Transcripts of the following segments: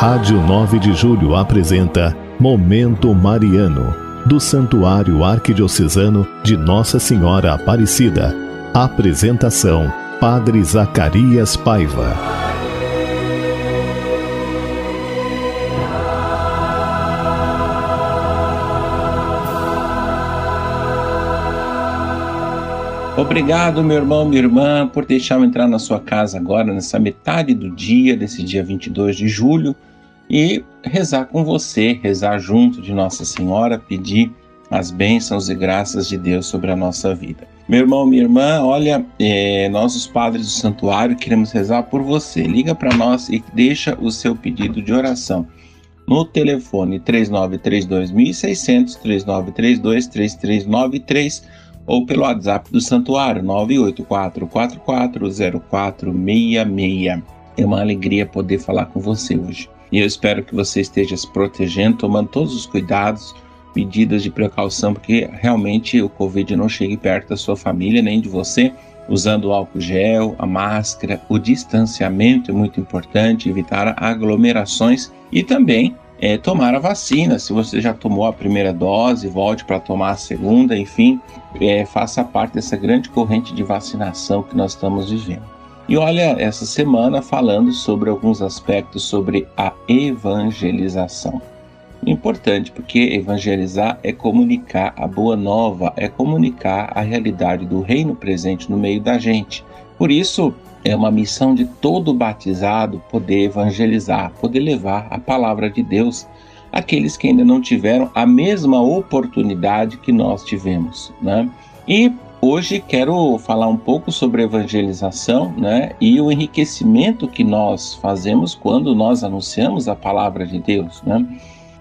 Rádio 9 de Julho apresenta Momento Mariano, do Santuário Arquidiocesano de Nossa Senhora Aparecida. Apresentação: Padre Zacarias Paiva. Obrigado, meu irmão, minha irmã, por deixar eu entrar na sua casa agora, nessa metade do dia, desse dia 22 de julho, e rezar com você, rezar junto de Nossa Senhora, pedir as bênçãos e graças de Deus sobre a nossa vida. Meu irmão, minha irmã, olha, é, nós, os padres do santuário, queremos rezar por você. Liga para nós e deixa o seu pedido de oração no telefone 3932 1600 3932 3393 ou pelo WhatsApp do Santuário 984440466. É uma alegria poder falar com você hoje. E eu espero que você esteja se protegendo, tomando todos os cuidados, medidas de precaução, porque realmente o Covid não chegue perto da sua família nem de você, usando o álcool gel, a máscara, o distanciamento é muito importante, evitar aglomerações e também é, tomar a vacina. Se você já tomou a primeira dose, volte para tomar a segunda, enfim, é, faça parte dessa grande corrente de vacinação que nós estamos vivendo. E olha, essa semana falando sobre alguns aspectos sobre a evangelização. Importante, porque evangelizar é comunicar a boa nova, é comunicar a realidade do reino presente no meio da gente. Por isso, é uma missão de todo batizado poder evangelizar, poder levar a palavra de Deus àqueles que ainda não tiveram a mesma oportunidade que nós tivemos, né? E hoje quero falar um pouco sobre evangelização, né? E o enriquecimento que nós fazemos quando nós anunciamos a palavra de Deus, né?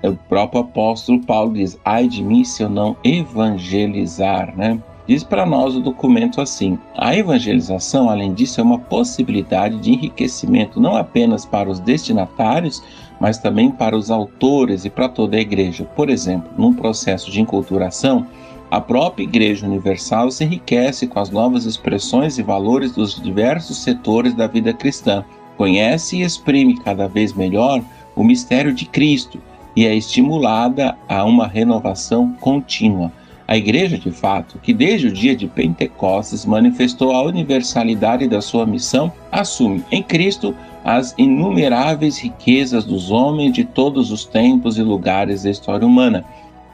O próprio apóstolo Paulo diz: "Ai de mim se eu não evangelizar", né? Diz para nós o documento assim: a evangelização, além disso, é uma possibilidade de enriquecimento não apenas para os destinatários, mas também para os autores e para toda a igreja. Por exemplo, num processo de enculturação, a própria Igreja Universal se enriquece com as novas expressões e valores dos diversos setores da vida cristã, conhece e exprime cada vez melhor o mistério de Cristo e é estimulada a uma renovação contínua. A Igreja, de fato, que desde o dia de Pentecostes manifestou a universalidade da sua missão, assume em Cristo as inumeráveis riquezas dos homens de todos os tempos e lugares da história humana.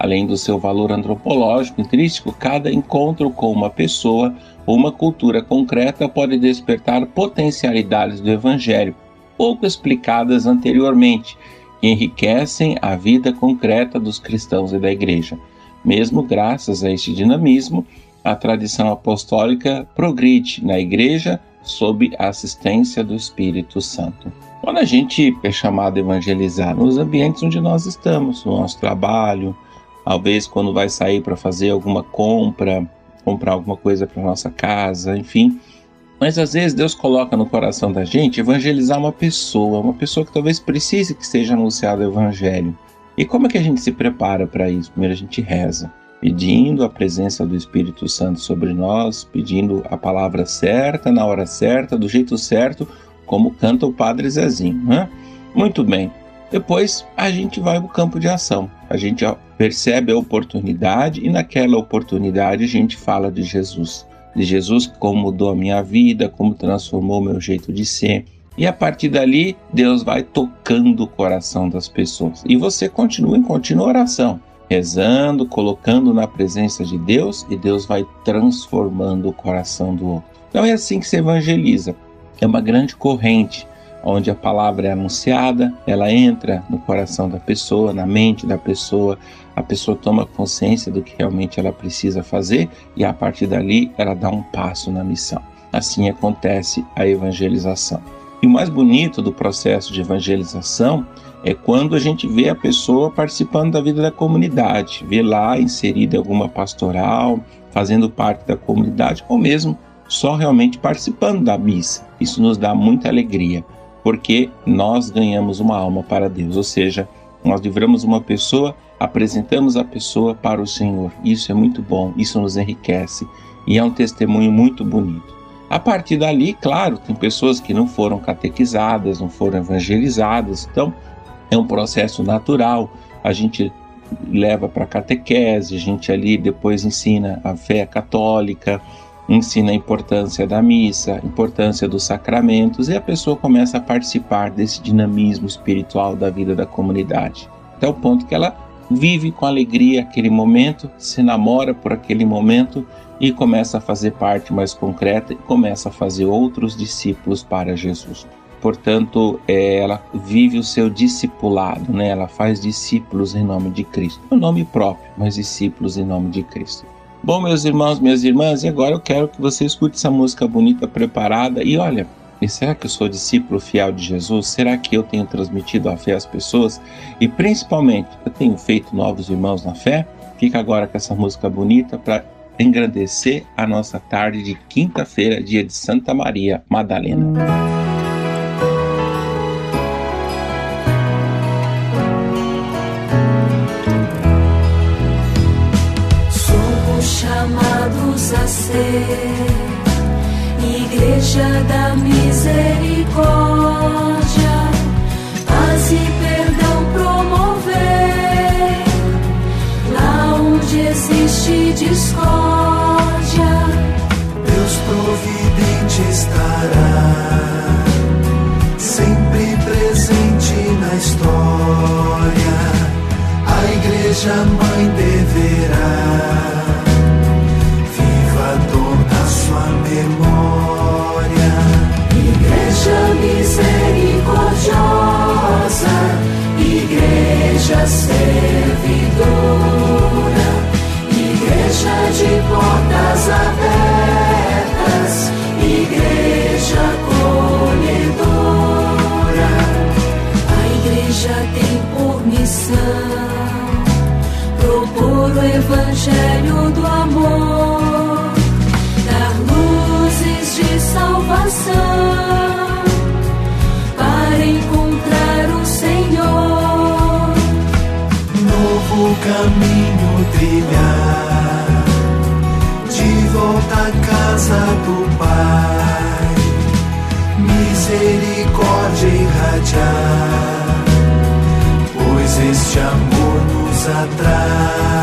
Além do seu valor antropológico intrínseco, cada encontro com uma pessoa ou uma cultura concreta pode despertar potencialidades do Evangelho, pouco explicadas anteriormente, que enriquecem a vida concreta dos cristãos e da Igreja. Mesmo graças a este dinamismo, a tradição apostólica progride na igreja sob a assistência do Espírito Santo. Quando a gente é chamado a evangelizar nos ambientes onde nós estamos, no nosso trabalho, talvez quando vai sair para fazer alguma compra, comprar alguma coisa para nossa casa, enfim. Mas às vezes Deus coloca no coração da gente evangelizar uma pessoa, uma pessoa que talvez precise que seja anunciado o evangelho. E como é que a gente se prepara para isso? Primeiro a gente reza, pedindo a presença do Espírito Santo sobre nós, pedindo a palavra certa, na hora certa, do jeito certo, como canta o Padre Zezinho. Né? Muito bem. Depois a gente vai para o campo de ação. A gente percebe a oportunidade e naquela oportunidade a gente fala de Jesus. De Jesus como mudou a minha vida, como transformou o meu jeito de ser e a partir dali, Deus vai tocando o coração das pessoas. E você continua em contínua oração, rezando, colocando na presença de Deus, e Deus vai transformando o coração do outro. Então é assim que se evangeliza. É uma grande corrente onde a palavra é anunciada, ela entra no coração da pessoa, na mente da pessoa, a pessoa toma consciência do que realmente ela precisa fazer e a partir dali ela dá um passo na missão. Assim acontece a evangelização. E o mais bonito do processo de evangelização é quando a gente vê a pessoa participando da vida da comunidade, vê lá inserida em alguma pastoral, fazendo parte da comunidade, ou mesmo só realmente participando da missa. Isso nos dá muita alegria, porque nós ganhamos uma alma para Deus, ou seja, nós livramos uma pessoa, apresentamos a pessoa para o Senhor. Isso é muito bom, isso nos enriquece e é um testemunho muito bonito. A partir dali, claro, tem pessoas que não foram catequizadas, não foram evangelizadas, então é um processo natural. A gente leva para catequese, a gente ali depois ensina a fé católica, ensina a importância da missa, a importância dos sacramentos e a pessoa começa a participar desse dinamismo espiritual da vida da comunidade. Até o ponto que ela vive com alegria aquele momento, se namora por aquele momento e começa a fazer parte mais concreta e começa a fazer outros discípulos para Jesus. Portanto, é, ela vive o seu discipulado, né? ela faz discípulos em nome de Cristo. O nome próprio, mas discípulos em nome de Cristo. Bom, meus irmãos, minhas irmãs, e agora eu quero que você escute essa música bonita, preparada. E olha, e será que eu sou discípulo fiel de Jesus? Será que eu tenho transmitido a fé às pessoas? E principalmente, eu tenho feito novos irmãos na fé? Fica agora com essa música bonita para engrandecer a nossa tarde de quinta-feira, dia de Santa Maria Madalena. Igreja da Misericórdia, paz e perdão promover, lá onde existe discórdia, Igreja servidora, Igreja de portas abertas, amor nos atrai.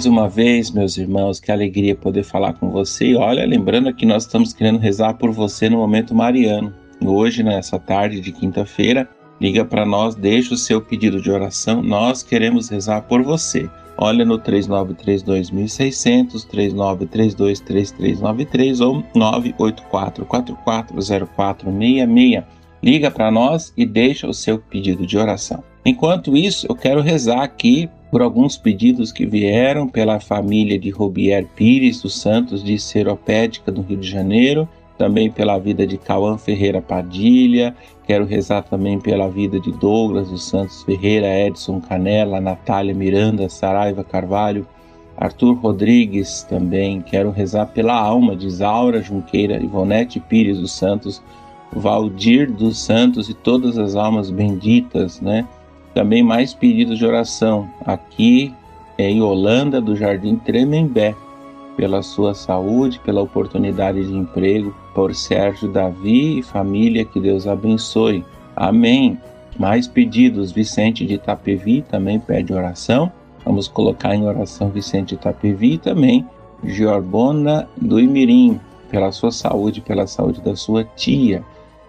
Mais uma vez, meus irmãos, que alegria poder falar com você. E olha, lembrando que nós estamos querendo rezar por você no momento mariano. Hoje, nessa tarde de quinta-feira, liga para nós, deixa o seu pedido de oração. Nós queremos rezar por você. Olha no 3932.600, 39323393 ou 984440466. Liga para nós e deixa o seu pedido de oração. Enquanto isso, eu quero rezar aqui por alguns pedidos que vieram pela família de Robier Pires dos Santos de Seropédica, do Rio de Janeiro, também pela vida de Cauã Ferreira Padilha, quero rezar também pela vida de Douglas dos Santos Ferreira, Edson Canela, Natália Miranda, Saraiva Carvalho, Arthur Rodrigues também, quero rezar pela alma de Isaura Junqueira, Ivonete Pires dos Santos, Valdir dos Santos e todas as almas benditas, né? Também mais pedidos de oração aqui em Holanda, do Jardim Tremembé, pela sua saúde, pela oportunidade de emprego, por Sérgio Davi e família, que Deus abençoe. Amém. Mais pedidos, Vicente de Itapevi também pede oração. Vamos colocar em oração Vicente de Itapevi também Giorbona do Imirim, pela sua saúde, pela saúde da sua tia.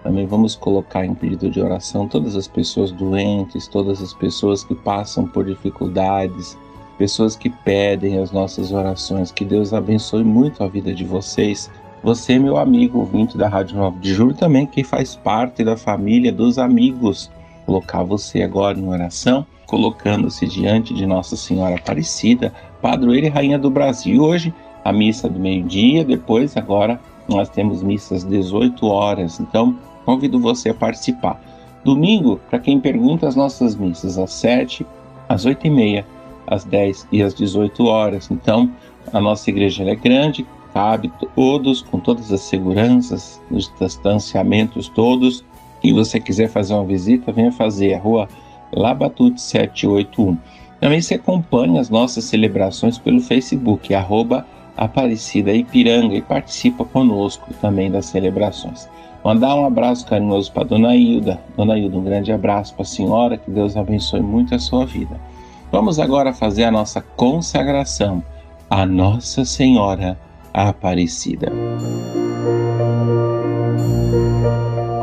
Também vamos colocar em pedido de oração todas as pessoas doentes, todas as pessoas que passam por dificuldades, pessoas que pedem as nossas orações. Que Deus abençoe muito a vida de vocês. Você, meu amigo ouvinte da Rádio 9 de Julho, também que faz parte da família dos amigos colocar você agora em oração, colocando-se diante de Nossa Senhora Aparecida, padroeira e rainha do Brasil. Hoje, a missa do meio-dia, depois, agora, nós temos missas 18 horas. Então, convido você a participar. Domingo, para quem pergunta, as nossas missas às 7, às 8 e meia, às 10 e às 18 horas. Então, a nossa igreja é grande, cabe todos, com todas as seguranças, os distanciamentos todos. E você quiser fazer uma visita, venha fazer a rua Labatute 781. Também se acompanha as nossas celebrações pelo Facebook, arroba Aparecida Ipiranga, e participa conosco também das celebrações. Mandar um abraço carinhoso para Dona Hilda. Dona Hilda, um grande abraço para a senhora, que Deus abençoe muito a sua vida. Vamos agora fazer a nossa consagração a Nossa Senhora Aparecida.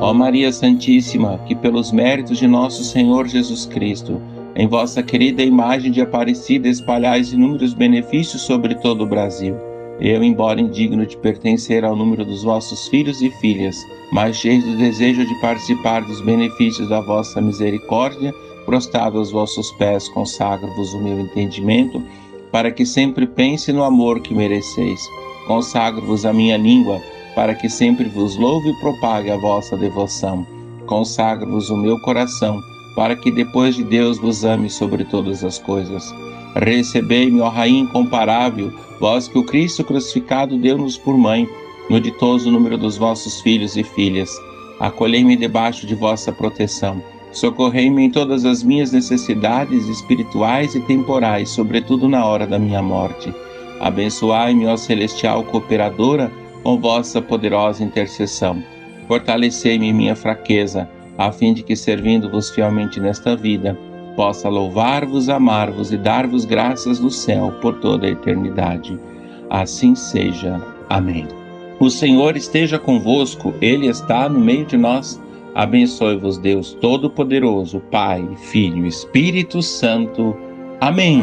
Ó Maria Santíssima, que pelos méritos de nosso Senhor Jesus Cristo, em vossa querida imagem de Aparecida espalhais inúmeros benefícios sobre todo o Brasil. Eu, embora indigno de pertencer ao número dos vossos filhos e filhas, mas cheio do desejo de participar dos benefícios da vossa misericórdia, prostrado aos vossos pés, consagro-vos o meu entendimento para que sempre pense no amor que mereceis. Consagro-vos a minha língua, para que sempre vos louve e propague a vossa devoção. Consagro-vos o meu coração, para que depois de Deus vos ame sobre todas as coisas. Recebei-me, ó Rainha incomparável, vós que o Cristo crucificado deu-nos por mãe, no ditoso número dos vossos filhos e filhas. Acolhei-me debaixo de vossa proteção Socorrei-me em todas as minhas necessidades espirituais e temporais, sobretudo na hora da minha morte. Abençoai-me, ó celestial cooperadora, com vossa poderosa intercessão. Fortalecei-me minha fraqueza, a fim de que, servindo-vos fielmente nesta vida, possa louvar-vos, amar-vos e dar-vos graças no céu por toda a eternidade. Assim seja. Amém. O Senhor esteja convosco, Ele está no meio de nós. Abençoe-vos Deus Todo-Poderoso, Pai, Filho Espírito Santo. Amém.